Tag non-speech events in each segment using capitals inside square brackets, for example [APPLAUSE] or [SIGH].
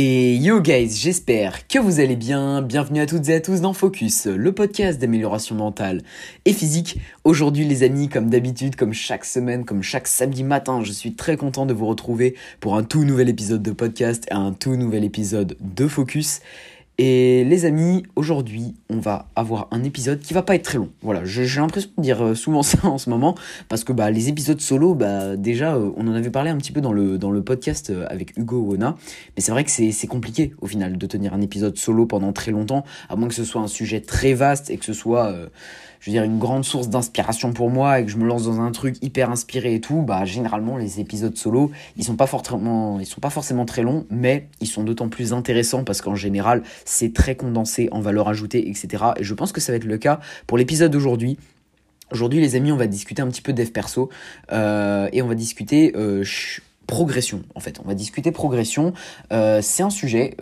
Et yo guys, j'espère que vous allez bien. Bienvenue à toutes et à tous dans Focus, le podcast d'amélioration mentale et physique. Aujourd'hui les amis, comme d'habitude, comme chaque semaine, comme chaque samedi matin, je suis très content de vous retrouver pour un tout nouvel épisode de podcast et un tout nouvel épisode de Focus. Et les amis, aujourd'hui, on va avoir un épisode qui va pas être très long. Voilà, j'ai l'impression de dire euh, souvent [LAUGHS] ça en ce moment, parce que bah, les épisodes solo, bah, déjà, euh, on en avait parlé un petit peu dans le, dans le podcast euh, avec Hugo Wona, mais c'est vrai que c'est compliqué au final de tenir un épisode solo pendant très longtemps, à moins que ce soit un sujet très vaste et que ce soit je veux dire, une grande source d'inspiration pour moi et que je me lance dans un truc hyper inspiré et tout, bah généralement les épisodes solo, ils sont pas ils sont pas forcément très longs, mais ils sont d'autant plus intéressants parce qu'en général c'est très condensé en valeur ajoutée, etc. Et je pense que ça va être le cas pour l'épisode d'aujourd'hui. Aujourd'hui les amis, on va discuter un petit peu dev perso euh, et on va discuter euh, progression en fait. On va discuter progression. Euh, c'est un sujet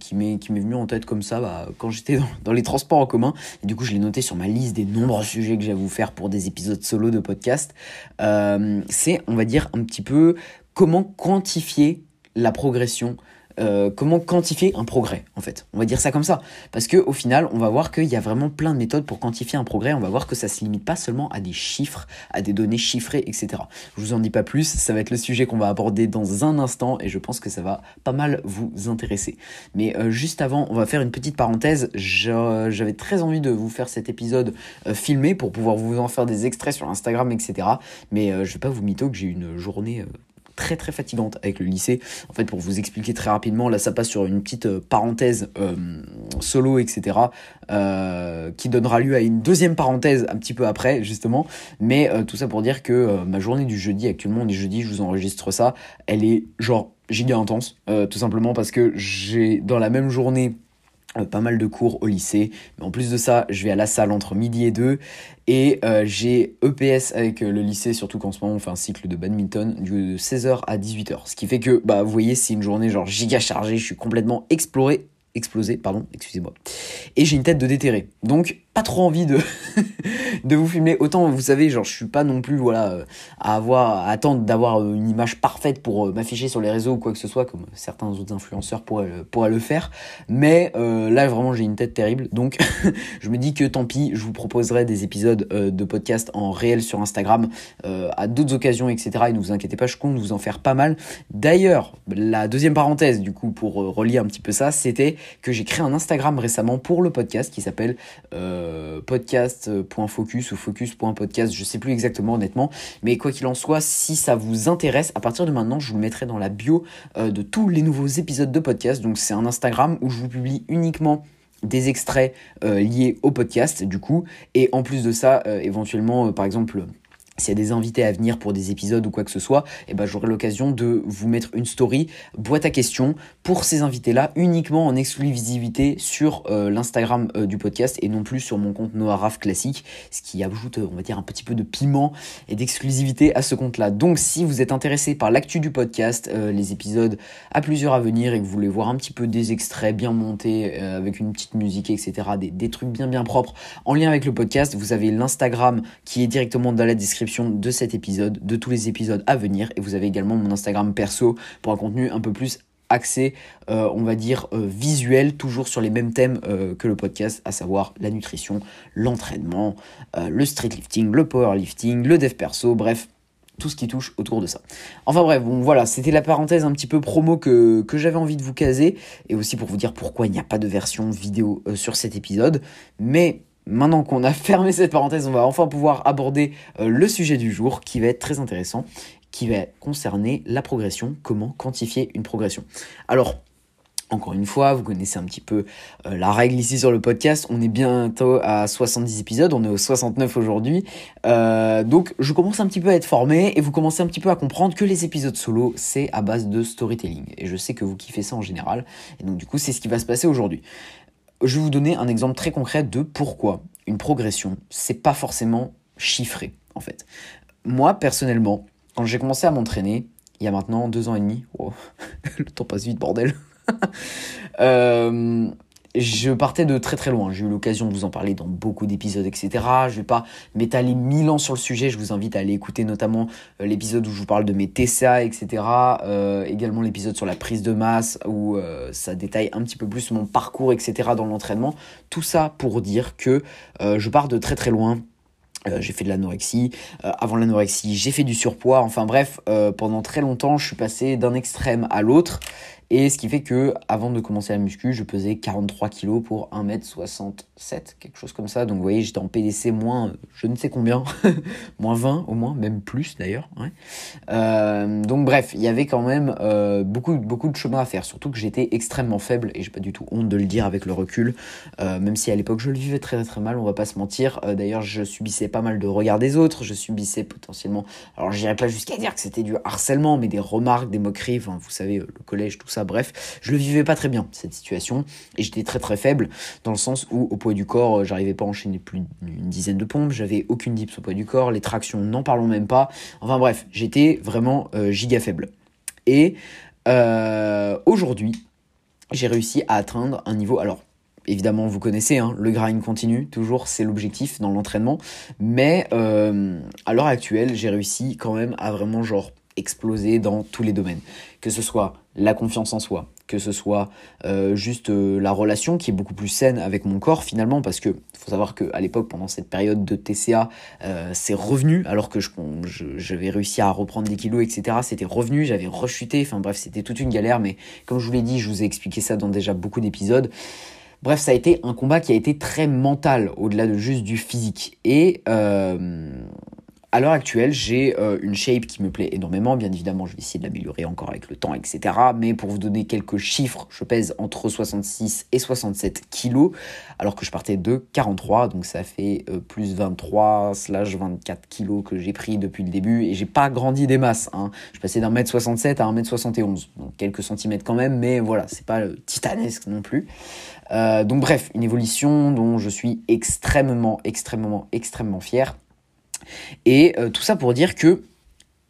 qui m'est venu en tête comme ça bah, quand j'étais dans, les transports en commun. Et du coup, je l'ai noté sur ma liste des nombreux sujets que j'ai à vous faire pour des épisodes solo de podcast. C'est, on va dire, un petit peu comment quantifier la progression euh, comment quantifier un progrès en fait. On va dire ça comme ça. Parce que au final, on va voir qu'il y a vraiment plein de méthodes pour quantifier un progrès. On va voir que ça se limite pas seulement à des chiffres, à des données chiffrées, etc. Je vous en dis pas plus, ça va être le sujet qu'on va aborder dans un instant et je pense que ça va pas mal vous intéresser. Mais euh, juste avant, on va faire une petite parenthèse. J'avais très envie de vous faire cet épisode euh, filmé pour pouvoir vous en faire des extraits sur Instagram, etc. Mais je vais pas vous mytho que j'ai une journée très très fatigante avec le lycée. En fait, pour vous expliquer très rapidement, là ça passe sur une petite euh, parenthèse euh, solo, etc. Euh, qui donnera lieu à une deuxième parenthèse un petit peu après, justement. Mais tout ça pour dire que ma journée du jeudi, actuellement on est jeudi, je vous enregistre ça, elle est genre giga intense, tout simplement parce que j'ai dans la même journée pas mal de cours au lycée. Mais en plus de ça, je vais à la salle entre midi et deux. Et euh, j'ai EPS avec euh, le lycée, surtout qu'en ce moment on fait un cycle de badminton de 16h à 18h. Ce qui fait que, bah, vous voyez, c'est une journée genre giga chargée. Je suis complètement exploré, explosé, pardon, excusez-moi. Et j'ai une tête de déterré. Donc, pas trop envie de, [LAUGHS] de vous filmer. Autant, vous savez, genre, je suis pas non plus, voilà, euh, à avoir, à attendre d'avoir euh, une image parfaite pour euh, m'afficher sur les réseaux ou quoi que ce soit, comme certains autres influenceurs pourraient, pourraient le faire. Mais là, vraiment, j'ai une tête terrible. Donc, [LAUGHS] je me dis que tant pis, je vous proposerai des épisodes de podcast en réel sur Instagram à d'autres occasions, etc. Et ne vous inquiétez pas, je compte vous en faire pas mal. D'ailleurs, la deuxième parenthèse, du coup, pour relier un petit peu ça, c'était que j'ai créé un Instagram récemment pour le podcast qui s'appelle podcast.focus ou focus.podcast, je sais plus exactement honnêtement, mais quoi qu'il en soit, si ça vous intéresse, à partir de maintenant, je vous le mettrai dans la bio euh, de tous les nouveaux épisodes de podcast. Donc c'est un Instagram où je vous publie uniquement des extraits euh, liés au podcast du coup et en plus de ça éventuellement par exemple s'il y a des invités à venir pour des épisodes ou quoi que ce soit, eh ben, j'aurai l'occasion de vous mettre une story, boîte à questions, pour ces invités-là, uniquement en exclusivité sur euh, l'Instagram euh, du podcast et non plus sur mon compte Noah classique, ce qui ajoute, on va dire, un petit peu de piment et d'exclusivité à ce compte-là. Donc si vous êtes intéressé par l'actu du podcast, euh, les épisodes à plusieurs à venir et que vous voulez voir un petit peu des extraits bien montés, avec une petite musique, etc., des, des trucs bien bien propres en lien avec le podcast, vous avez l'Instagram qui est directement dans la description de cet épisode, de tous les épisodes à venir. Et vous avez également mon Instagram perso pour un contenu un peu plus axé, euh, on va dire, euh, visuel, toujours sur les mêmes thèmes euh, que le podcast, à savoir la nutrition, l'entraînement, le street lifting, le powerlifting, le dev perso, bref, tout ce qui touche autour de ça. Enfin bref, bon voilà, c'était la parenthèse un petit peu promo que, que j'avais envie de vous caser, et aussi pour vous dire pourquoi il n'y a pas de version vidéo sur cet épisode, mais Maintenant qu'on a [LAUGHS] fermé cette parenthèse, on va enfin pouvoir aborder euh, le sujet du jour qui va être très intéressant, qui va concerner la progression, comment quantifier une progression. Alors, encore une fois, vous connaissez un petit peu euh, la règle ici sur le podcast. On est bientôt à 70 épisodes, on est au 69 aujourd'hui. Euh, donc je commence un petit peu à être formé et vous commencez un petit peu à comprendre que les épisodes solo, c'est à base de storytelling. Et je sais que vous kiffez ça en général. Et donc du coup, c'est ce qui va se passer aujourd'hui je vais vous donner un exemple très concret de pourquoi une progression, c'est pas forcément chiffré, en fait. Moi, personnellement, quand j'ai commencé à m'entraîner, il y a maintenant deux ans et demi, [LAUGHS] le temps passe vite, bordel. [LAUGHS] Euh, je partais de très très loin. J'ai eu l'occasion de vous en parler dans beaucoup d'épisodes, etc. Je vais pas m'étaler mille ans sur le sujet. Je vous invite à aller écouter notamment euh, l'épisode où je vous parle de mes TCA, etc. Euh, également l'épisode sur la prise de masse où euh, ça détaille un petit peu plus mon parcours, etc. dans l'entraînement. Tout ça pour dire que je pars de très très loin. j'ai fait de l'anorexie. avant l'anorexie, j'ai fait du surpoids. Enfin bref, pendant très longtemps, je suis passé d'un extrême à l'autre. Et ce qui fait que avant de commencer la muscu, je pesais 43 kg pour 1m67, quelque chose comme ça. Donc vous voyez, j'étais en PDC moins je ne sais combien, [LAUGHS] moins 20 au moins, même plus d'ailleurs. Euh, donc bref, il y avait quand même euh, beaucoup, beaucoup de chemin à faire, surtout que j'étais extrêmement faible et j'ai pas du tout honte de le dire avec le recul, euh, même si à l'époque je le vivais très très mal, on va pas se mentir. d'ailleurs, je subissais pas mal de regards des autres, je subissais potentiellement, alors j'irais pas jusqu'à dire que c'était du harcèlement, mais des remarques, des moqueries, enfin vous savez, le collège, tout ça Bref, je le vivais pas très bien, cette situation. Et j'étais très très faible, dans le sens où au poids du corps, euh, j'arrivais pas à enchaîner plus d'une dizaine de pompes, j'avais aucune dips au poids du corps, les tractions, n'en parlons même pas. Enfin bref, j'étais vraiment euh, giga faible. Et euh, aujourd'hui, j'ai réussi à atteindre un niveau. Alors, évidemment, vous connaissez, hein, le grind continue, toujours, c'est l'objectif dans l'entraînement. Mais à l'heure actuelle, j'ai réussi quand même à vraiment, genre, exploser dans tous les domaines. Que ce soit la confiance en soi, que ce soit euh, juste euh, la relation qui est beaucoup plus saine avec mon corps finalement, parce que faut savoir qu'à l'époque, pendant cette période de TCA, euh, c'est revenu, alors que j'avais réussi à reprendre des kilos, etc. C'était revenu, j'avais rechuté, enfin bref, c'était toute une galère, mais comme je vous l'ai dit, je vous ai expliqué ça dans déjà beaucoup d'épisodes. Bref, ça a été un combat qui a été très mental, au-delà de juste du physique. Et à l'heure actuelle, j'ai euh, une shape qui me plaît énormément. Bien évidemment, je vais essayer de l'améliorer encore avec le temps, etc. Mais pour vous donner quelques chiffres, je pèse entre 66 et 67 kilos, alors que je partais de 43. Donc ça fait euh, plus 23 slash 24 kilos que j'ai pris depuis le début. Et j'ai pas grandi des masses. Hein. Je passais d'un mètre 67 à un mètre 71. Donc quelques centimètres quand même, mais voilà, c'est pas titanesque non plus. Euh, donc bref, une évolution dont je suis extrêmement, extrêmement, extrêmement fier. Et euh, tout ça pour dire que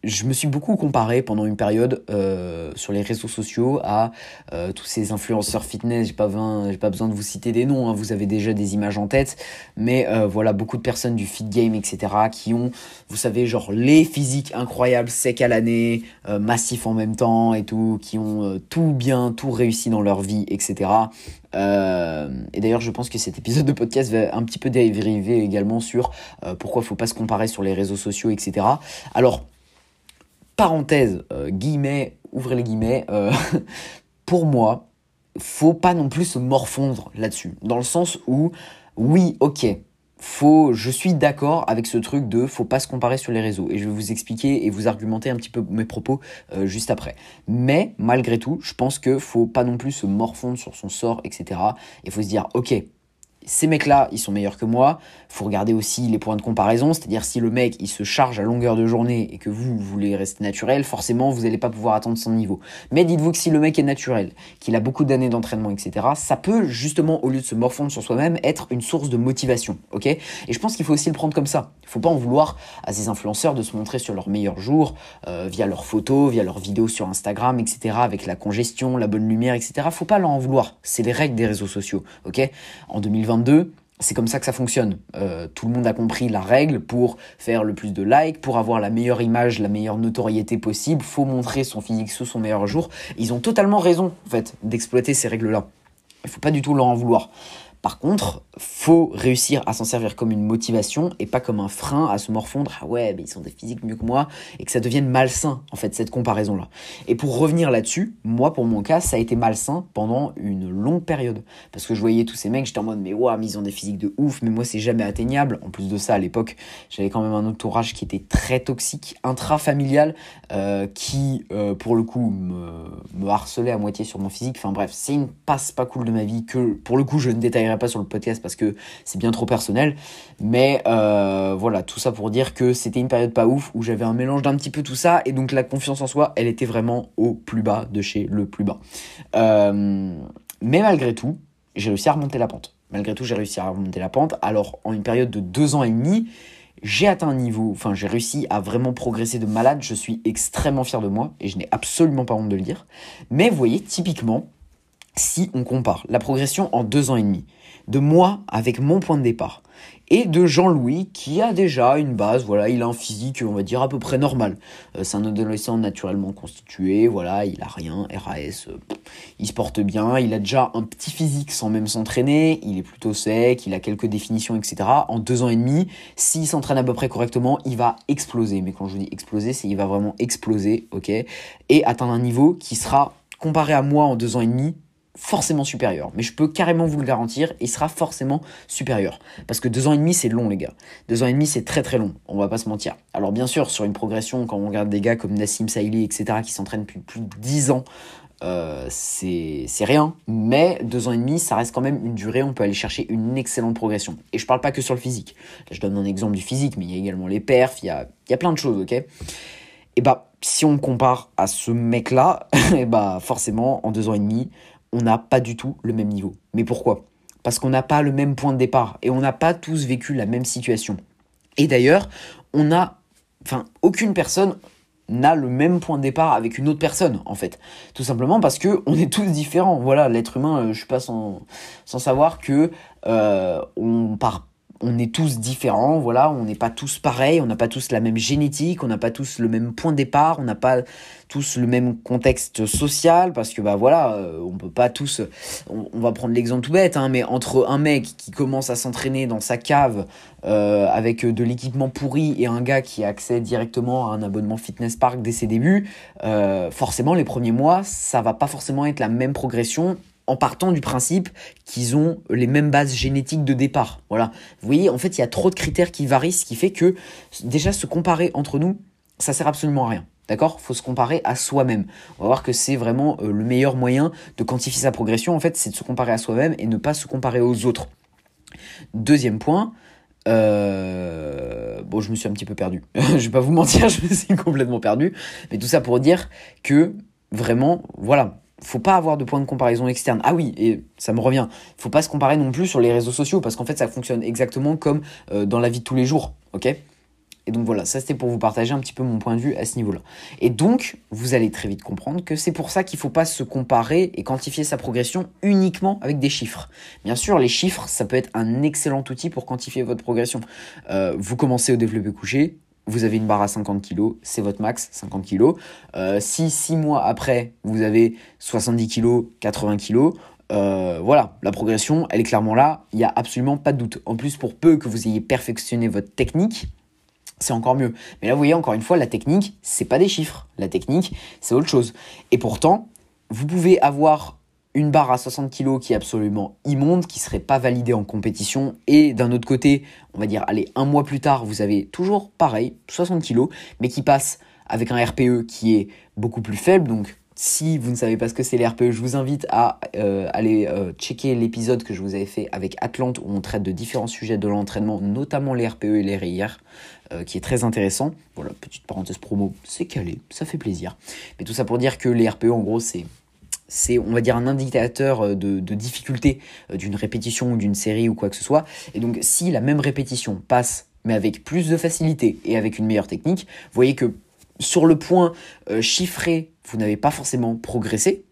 je me suis beaucoup comparé pendant une période euh, sur les réseaux sociaux à euh, tous ces influenceurs fitness. J'ai pas besoin, pas besoin de vous citer des noms, hein, vous avez déjà des images en tête. Mais voilà, beaucoup de personnes du fit game, etc., qui ont, vous savez, genre les physiques incroyables, secs à l'année, massifs en même temps et tout, qui ont tout bien, tout réussi dans leur vie, etc. Euh, et d'ailleurs, je pense que cet épisode de podcast va un petit peu dériver également sur euh, pourquoi faut pas se comparer sur les réseaux sociaux, etc. Alors, parenthèse, euh, guillemets, ouvrez les guillemets, [LAUGHS] pour moi, faut pas non plus se morfondre là-dessus. Dans le sens où, oui, ok, faut, je suis d'accord avec ce truc de faut pas se comparer sur les réseaux et je vais vous expliquer et vous argumenter un petit peu mes propos euh, juste après. Mais malgré tout, je pense que faut pas non plus se morfondre sur son sort, etc. Il faut se dire ok, ces mecs-là, ils sont meilleurs que moi. Faut regarder aussi les points de comparaison, c'est-à-dire si le mec il se charge à longueur de journée et que vous, vous voulez rester naturel, forcément vous n'allez pas pouvoir atteindre son niveau. Mais dites-vous que si le mec est naturel, qu'il a beaucoup d'années d'entraînement, etc., ça peut justement, au lieu de se morfondre sur soi-même, être une source de motivation, ok? Et je pense qu'il faut aussi le prendre comme ça. Il faut pas en vouloir à ces influenceurs de se montrer sur leurs meilleurs jours, euh, via leurs photos, via leurs vidéos sur Instagram, etc., avec la congestion, la bonne lumière, etc. Faut pas leur en vouloir. C'est les règles des réseaux sociaux, ok? En 2020 c'est comme ça que ça fonctionne. Euh, tout le monde a compris la règle pour faire le plus de likes, pour avoir la meilleure image, la meilleure notoriété possible, faut montrer son physique sous son meilleur jour. Ils ont totalement raison, en fait, d'exploiter ces règles-là. Il faut pas du tout leur en vouloir. Par contre, faut réussir à s'en servir comme une motivation et pas comme un frein à se morfondre. Ah ouais, mais ils sont des physiques mieux que moi et que ça devienne malsain en fait cette comparaison là. Et pour revenir là-dessus, moi pour mon cas, ça a été malsain pendant une longue période parce que je voyais tous ces mecs, j'étais en mode mais waouh, ils ont des physiques de ouf, mais moi c'est jamais atteignable. En plus de ça, à l'époque, j'avais quand même un entourage qui était très toxique, intrafamilial, euh, qui euh, pour le coup me, me harcelait à moitié sur mon physique. Enfin bref, c'est une passe pas cool de ma vie que pour le coup je ne détaillerai pas sur le podcast parce que c'est bien trop personnel. Mais euh, voilà, tout ça pour dire que c'était une période pas ouf où j'avais un mélange d'un petit peu tout ça et donc la confiance en soi, elle était vraiment au plus bas de chez le plus bas. Euh, mais malgré tout, j'ai réussi à remonter la pente. Malgré tout, j'ai réussi à remonter la pente. Alors, en une période de deux ans et demi, j'ai atteint un niveau, enfin j'ai réussi à vraiment progresser de malade, je suis extrêmement fier de moi et je n'ai absolument pas honte de le dire. Mais vous voyez, typiquement, si on compare la progression en deux ans et demi de moi avec mon point de départ et de Jean-Louis qui a déjà une base, voilà, il a un physique, on va dire, à peu près normal. Euh, c'est un adolescent naturellement constitué, voilà, il a rien, RAS, euh, il se porte bien, il a déjà un petit physique sans même s'entraîner, il est plutôt sec, il a quelques définitions, etc. En deux ans et demi, s'il s'entraîne à peu près correctement, il va exploser. Mais quand je vous dis exploser, c'est il va vraiment exploser, ok Et atteindre un niveau qui sera, comparé à moi en deux ans et demi, forcément supérieur. Mais je peux carrément vous le garantir, il sera forcément supérieur. Parce que deux ans et demi, c'est long, les gars. Deux ans et demi, c'est très très long. On va pas se mentir. Alors, bien sûr, sur une progression, quand on regarde des gars comme Nassim Saïli, etc., qui s'entraînent depuis plus de dix ans, euh, c'est rien. Mais deux ans et demi, ça reste quand même une durée. On peut aller chercher une excellente progression. Et je parle pas que sur le physique. Je donne un exemple du physique, mais il y a également les perfs, il y a, y a plein de choses, ok? Et bah, si on compare à ce mec-là, [LAUGHS] et bah forcément, en deux ans et demi, on n'a pas du tout le même niveau. Mais pourquoi? Parce qu'on n'a pas le même point de départ et on n'a pas tous vécu la même situation. Et d'ailleurs, on a, enfin, aucune personne n'a le même point de départ avec une autre personne en fait tout simplement parce que on est tous différents voilà l'être humain euh, je suis pas sans, savoir que euh, on part on est tous différents, voilà, on n'est pas tous pareils, on n'a pas tous la même génétique, on n'a pas tous le même point de départ, on n'a pas tous le même contexte social, parce que bah voilà, euh, on peut pas tous, on, va prendre l'exemple tout bête, hein, mais entre un mec qui commence à s'entraîner dans sa cave euh, avec de l'équipement pourri et un gars qui a accès directement à un abonnement fitness park dès ses débuts, euh, forcément les premiers mois, ça va pas forcément être la même progression en partant du principe qu'ils ont les mêmes bases génétiques de départ. Voilà. Vous voyez, en fait, il y a trop de critères qui varient, ce qui fait que déjà se comparer entre nous, ça sert absolument à rien. D'accord? Faut se comparer à soi-même. On va voir que c'est vraiment euh, le meilleur moyen de quantifier sa progression. En fait, c'est de se comparer à soi-même et ne pas se comparer aux autres. Deuxième point, euh, bon, je me suis un petit peu perdu. [LAUGHS] je vais pas vous mentir, [LAUGHS] je me suis complètement perdu. Mais tout ça pour dire que vraiment, voilà, faut pas avoir de point de comparaison externe. Ah oui, et ça me revient, faut pas se comparer non plus sur les réseaux sociaux parce qu'en fait ça fonctionne exactement comme euh, dans la vie de tous les jours, ok? Et donc voilà, ça c'était pour vous partager un petit peu mon point de vue à ce niveau-là. Et donc, vous allez très vite comprendre que c'est pour ça qu'il faut pas se comparer et quantifier sa progression uniquement avec des chiffres. Bien sûr, les chiffres, ça peut être un excellent outil pour quantifier votre progression. Euh, vous commencez au développé couché, vous avez une barre à 50 kg, c'est votre max, 50 kg. Euh, si 6 mois après, vous avez 70 kg, 80 kg, voilà, la progression, elle est clairement là, il n'y a absolument pas de doute. En plus, pour peu que vous ayez perfectionné votre technique, c'est encore mieux. Mais là, vous voyez, encore une fois, la technique, c'est pas des chiffres. La technique, c'est autre chose. Et pourtant, vous pouvez avoir une barre à 60 kg qui est absolument immonde, qui serait pas validée en compétition. Et d'un autre côté, on va dire, allez, un mois plus tard, vous avez toujours pareil, 60 kg, mais qui passe avec un RPE qui est beaucoup plus faible. Donc, si vous ne savez pas ce que c'est les RPE, je vous invite à euh, aller euh, checker l'épisode que je vous avais fait avec Atlante où on traite de différents sujets de l'entraînement, notamment les RPE et les RIR, euh, qui est très intéressant. Voilà, petite parenthèse promo, c'est calé, ça fait plaisir. Mais tout ça pour dire que les RPE, en gros, c'est c'est, on va dire, un indicateur euh, de, difficulté euh, d'une répétition ou d'une série ou quoi que ce soit. Et donc, si la même répétition passe, mais avec plus de facilité et avec une meilleure technique, vous voyez que sur le point euh, chiffré, vous n'avez pas forcément progressé,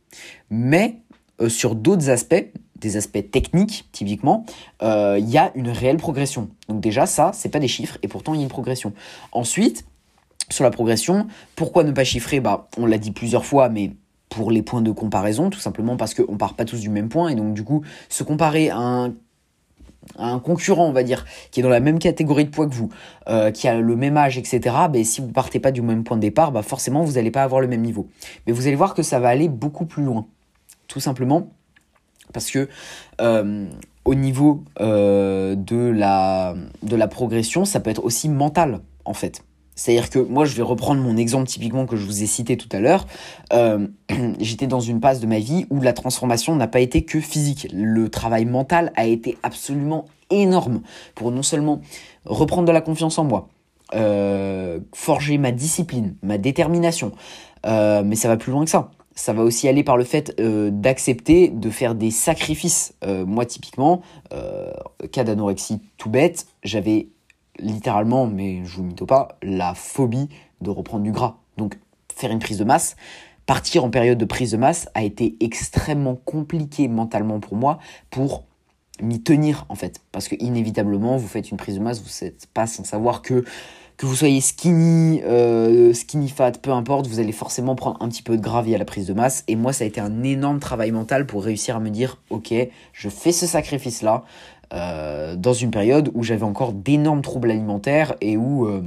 mais sur d'autres aspects, des aspects techniques typiquement, il y a une réelle progression. Donc déjà ça, c'est pas des chiffres et pourtant il y a une progression. Ensuite, sur la progression, pourquoi ne pas chiffrer? Bah, on l'a dit plusieurs fois, mais pour les points de comparaison, tout simplement parce qu'on part pas tous du même point, et donc du coup, se comparer à un, concurrent, on va dire, qui est dans la même catégorie de poids que vous, euh, qui a le même âge, etc., ben, si vous partez pas du même point de départ, bah forcément, vous n'allez pas avoir le même niveau. Mais vous allez voir que ça va aller beaucoup plus loin, tout simplement parce que euh, au niveau euh, de, la, de la progression, ça peut être aussi mental, en fait. C'est-à-dire que moi, je vais reprendre mon exemple typiquement que je vous ai cité tout à l'heure. Euh, [CLEARS THROAT] j'étais dans une phase de ma vie où la transformation n'a pas été que physique. Le travail mental a été absolument énorme pour non seulement reprendre de la confiance en moi, euh, forger ma discipline, ma détermination, euh, mais ça va plus loin que ça. Ça va aussi aller par le fait d'accepter de faire des sacrifices. moi, typiquement, cas d'anorexie tout bête, j'avais littéralement, mais je vous mytho pas, la phobie de reprendre du gras. Donc faire une prise de masse, partir en période de prise de masse a été extrêmement compliqué mentalement pour moi pour m'y tenir en fait. Parce que inévitablement, vous faites une prise de masse, vous n'êtes pas sans savoir que que vous soyez skinny, euh, skinny fat, peu importe, vous allez forcément prendre un petit peu de gravité à la prise de masse. Et moi, ça a été un énorme travail mental pour réussir à me dire, ok, je fais ce sacrifice-là euh, dans une période où j'avais encore d'énormes troubles alimentaires et où euh,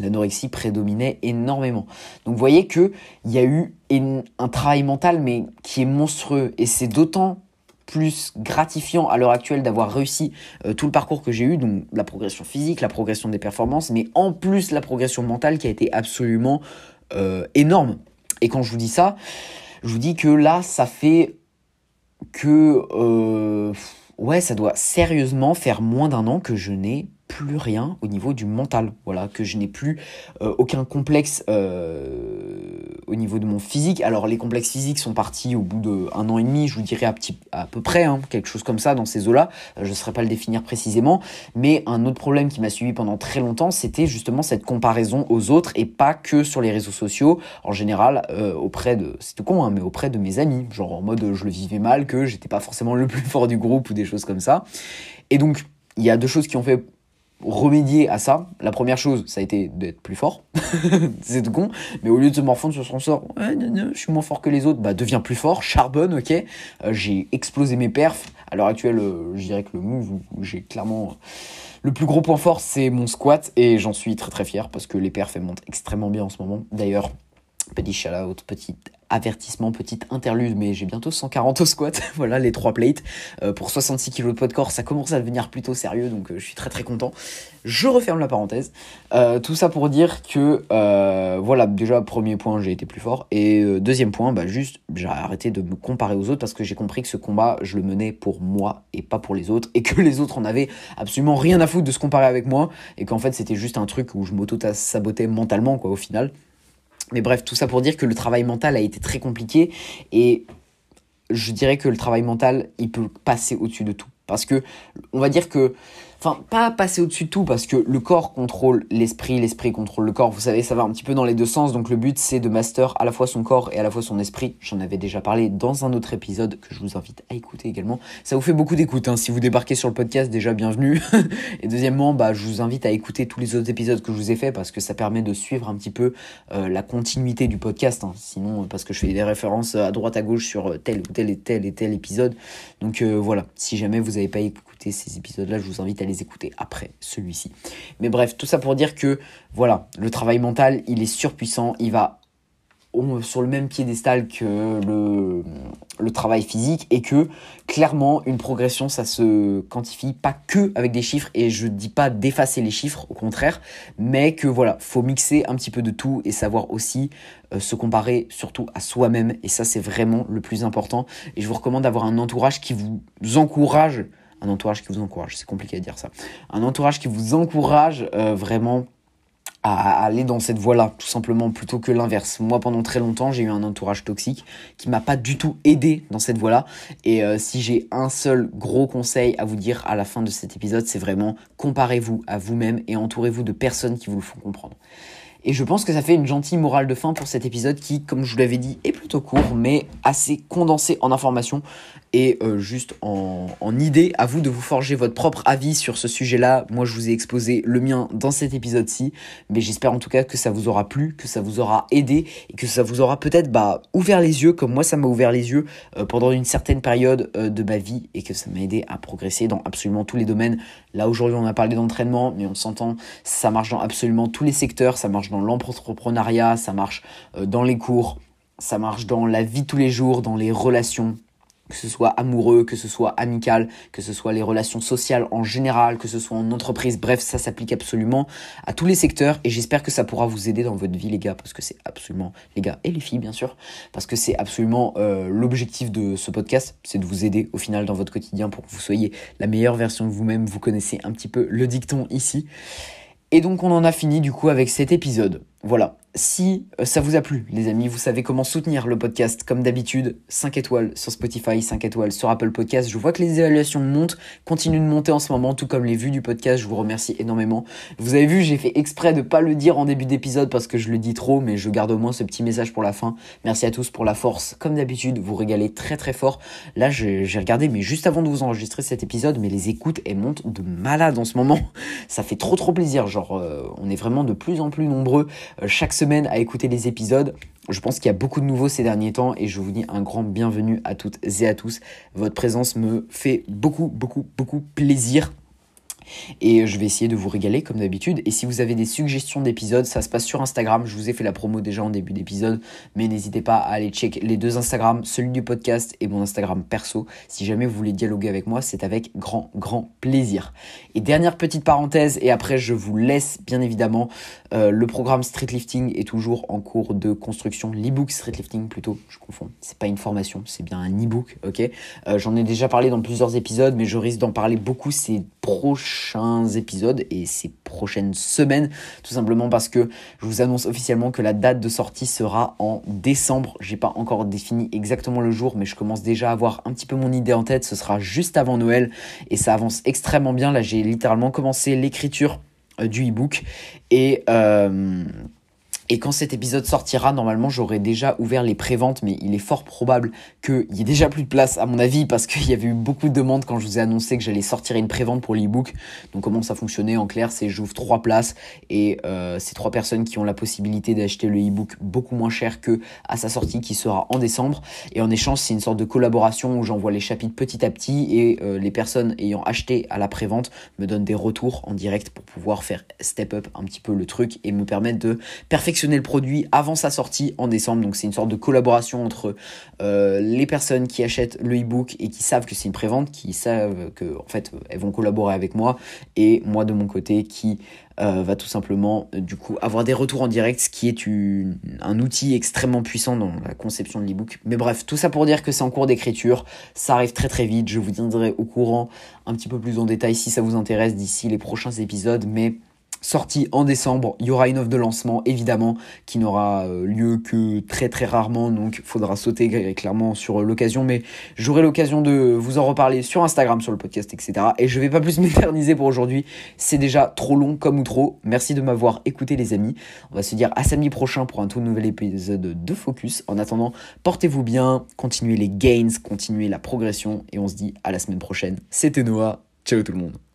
l'anorexie prédominait énormément. Donc vous voyez qu'il y a eu un travail mental mais qui est monstrueux et c'est d'autant plus gratifiant à l'heure actuelle d'avoir réussi euh, tout le parcours que j'ai eu, donc la progression physique, la progression des performances, mais en plus la progression mentale qui a été absolument énorme. Et quand je vous dis ça, je vous dis que là, ça fait que... ouais, ça doit sérieusement faire moins d'un an que je n'ai plus rien au niveau du mental. Voilà, que je n'ai plus euh, aucun complexe euh, au niveau de mon physique. Alors les complexes physiques sont partis au bout d'un an et demi, je vous dirais à, peu près, hein, quelque chose comme ça dans ces eaux-là. Euh, je ne saurais pas le définir précisément. Mais un autre problème qui m'a suivi pendant très longtemps, c'était justement cette comparaison aux autres et pas que sur les réseaux sociaux. En général, auprès de, c'est tout con, hein, mais auprès de mes amis. Genre en mode je le vivais mal, que j'étais pas forcément le plus fort du groupe ou des choses comme ça. Et donc, il y a deux choses qui ont fait remédier à ça, la première chose, ça a été d'être plus fort. [LAUGHS] c'est tout con. Mais au lieu de se morfondre sur son sort, ouais, je suis moins fort que les autres, bah deviens plus fort, charbonne, ok. Euh, j'ai explosé mes perfs. À l'heure actuelle, euh, je dirais que le move j'ai clairement le plus gros point fort, c'est mon squat et j'en suis très très fier parce que les perfs elles montent extrêmement bien en ce moment. D'ailleurs, petit shout out, petite avertissement, petite interlude, mais j'ai bientôt 140 au squat, [LAUGHS] voilà les trois plates. Euh, pour 66 kg de poids de corps, ça commence à devenir plutôt sérieux, donc euh, je suis très très content. Je referme la parenthèse. Euh, tout ça pour dire que, voilà, déjà, premier point, j'ai été plus fort. Et deuxième point, bah juste, j'ai arrêté de me comparer aux autres parce que j'ai compris que ce combat, je le menais pour moi et pas pour les autres. Et que [LAUGHS] les autres en avaient absolument rien à foutre de se comparer avec moi. Et qu'en fait, c'était juste un truc où je m'auto-sabotais mentalement, quoi, au final. Mais bref, tout ça pour dire que le travail mental a été très compliqué et je dirais que le travail mental, il peut passer au-dessus de tout. Parce que, on va dire que Enfin, pas passer au-dessus de tout parce que le corps contrôle l'esprit, l'esprit contrôle le corps. Vous savez, ça va un petit peu dans les deux sens. Donc le but, c'est de master à la fois son corps et à la fois son esprit. J'en avais déjà parlé dans un autre épisode que je vous invite à écouter également. Ça vous fait beaucoup d'écoute. Hein. Si vous débarquez sur le podcast, déjà bienvenue. [LAUGHS] et deuxièmement, bah, je vous invite à écouter tous les autres épisodes que je vous ai fait parce que ça permet de suivre un petit peu euh, la continuité du podcast. Hein. Sinon, parce que je fais des références à droite à gauche sur tel ou tel et tel et tel épisode. Donc euh, voilà, si jamais vous n'avez pas écouté ces épisodes-là, je vous invite à les écouter après celui-ci. Mais bref, tout ça pour dire que, voilà, le travail mental, il est surpuissant, il va sur le même piédestal que le, travail physique et que clairement une progression ça se quantifie pas que avec des chiffres et je dis pas d'effacer les chiffres au contraire mais que voilà faut mixer un petit peu de tout et savoir aussi euh, se comparer surtout à soi-même et ça c'est vraiment le plus important et je vous recommande d'avoir un entourage qui vous encourage un entourage qui vous encourage, c'est compliqué à dire ça, un entourage qui vous encourage euh, vraiment à aller dans cette voie-là, tout simplement, plutôt que l'inverse. Moi, pendant très longtemps, j'ai eu un entourage toxique qui m'a pas du tout aidé dans cette voie-là. Et euh, si j'ai un seul gros conseil à vous dire à la fin de cet épisode, c'est vraiment comparez-vous à vous-même et entourez-vous de personnes qui vous le font comprendre. Et je pense que ça fait une gentille morale de fin pour cet épisode qui, comme je vous l'avais dit, est plutôt court, mais assez condensé en informations et euh, juste en, en idée. À vous de vous forger votre propre avis sur ce sujet-là. Moi, je vous ai exposé le mien dans cet épisode-ci, mais j'espère en tout cas que ça vous aura plu, que ça vous aura aidé et que ça vous aura peut-être bah, ouvert les yeux, comme moi ça m'a ouvert les yeux euh, pendant une certaine période euh, de ma vie et que ça m'a aidé à progresser dans absolument tous les domaines. Là, aujourd'hui, on a parlé d'entraînement, mais on s'entend, ça marche dans absolument tous les secteurs, ça marche dans l'entrepreneuriat, ça marche dans les cours, ça marche dans la vie tous les jours, dans les relations, que ce soit amoureux, que ce soit amical, que ce soit les relations sociales en général, que ce soit en entreprise, bref, ça s'applique absolument à tous les secteurs et j'espère que ça pourra vous aider dans votre vie les gars, parce que c'est absolument, les gars et les filles bien sûr, parce que c'est absolument euh, l'objectif de ce podcast, c'est de vous aider au final dans votre quotidien pour que vous soyez la meilleure version de vous-même, vous connaissez un petit peu le dicton ici. Et donc on en a fini du coup avec cet épisode. Voilà, si euh, ça vous a plu, les amis, vous savez comment soutenir le podcast. Comme d'habitude, 5 étoiles sur Spotify, 5 étoiles sur Apple Podcast. Je vois que les évaluations montent, continuent de monter en ce moment, tout comme les vues du podcast. Je vous remercie énormément. Vous avez vu, j'ai fait exprès de pas le dire en début d'épisode parce que je le dis trop, mais je garde au moins ce petit message pour la fin. Merci à tous pour la force. Comme d'habitude, vous régalez très très fort. Là, j'ai regardé, mais juste avant de vous enregistrer cet épisode, mais les écoutes, elles montent de malade en ce moment. [LAUGHS] Ça fait trop trop plaisir. Genre, euh, on est vraiment de plus en plus nombreux euh, chaque semaine à écouter les épisodes. Je pense qu'il y a beaucoup de nouveaux ces derniers temps et je vous dis un grand bienvenue à toutes et à tous. Votre présence me fait beaucoup, beaucoup, beaucoup plaisir. Et je vais essayer de vous régaler comme d'habitude. Et si vous avez des suggestions d'épisodes, ça se passe sur Instagram. Je vous ai fait la promo déjà en début d'épisode. Mais n'hésitez pas à aller check les deux Instagram, celui du podcast et mon Instagram perso. Si jamais vous voulez dialoguer avec moi, c'est avec grand, grand plaisir. Et dernière petite parenthèse, et après je vous laisse bien évidemment. Euh, le programme Streetlifting est toujours en cours de construction. L'ebook Streetlifting plutôt, je confonds. C'est pas une formation, c'est bien un ebook, ok? Euh, J'en ai déjà parlé dans plusieurs épisodes, mais je risque d'en parler beaucoup ces prochains épisodes et ces prochaines semaines, tout simplement parce que je vous annonce officiellement que la date de sortie sera en décembre. J'ai pas encore défini exactement le jour, mais je commence déjà à avoir un petit peu mon idée en tête. Ce sera juste avant Noël et ça avance extrêmement bien. Là, j'ai littéralement commencé l'écriture euh, du e-book et euh, et quand cet épisode sortira, normalement, j'aurai déjà ouvert les préventes, mais il est fort probable qu'il y ait déjà plus de place, à mon avis, parce qu'il y avait eu beaucoup de demandes quand je vous ai annoncé que j'allais sortir une prévente pour l'ebook. Donc, comment ça fonctionnait en clair, c'est j'ouvre trois places et euh, c'est trois personnes qui ont la possibilité d'acheter le ebook beaucoup moins cher que à sa sortie, qui sera en décembre. Et en échange, c'est une sorte de collaboration où j'envoie les chapitres petit à petit et euh, les personnes ayant acheté à la prévente me donnent des retours en direct pour pouvoir faire step up un petit peu le truc et me permettre de perfectionner le produit avant sa sortie en décembre. Donc c'est une sorte de collaboration entre euh, les personnes qui achètent le e-book et qui savent que c'est une prévente, qui savent que en fait elles vont collaborer avec moi et moi de mon côté qui euh, va tout simplement du coup avoir des retours en direct, ce qui est un outil extrêmement puissant dans la conception de l'e-book. Mais bref, tout ça pour dire que c'est en cours d'écriture, ça arrive très très vite, je vous tiendrai au courant un petit peu plus en détail si ça vous intéresse d'ici les prochains épisodes, mais sortie en décembre. Il y aura une offre de lancement, évidemment, qui n'aura euh, lieu que très très rarement, donc il faudra sauter clairement sur l'occasion, mais j'aurai l'occasion de vous en reparler sur Instagram, sur le podcast, etc. Et je vais pas plus [LAUGHS] m'éterniser pour aujourd'hui, c'est déjà trop long comme ou trop. Merci de m'avoir écouté les amis. On va se dire à samedi prochain pour un tout nouvel épisode de Focus. En attendant, portez-vous bien, continuez les gains, continuez la progression, et on se dit à la semaine prochaine. C'était Noah, ciao tout le monde.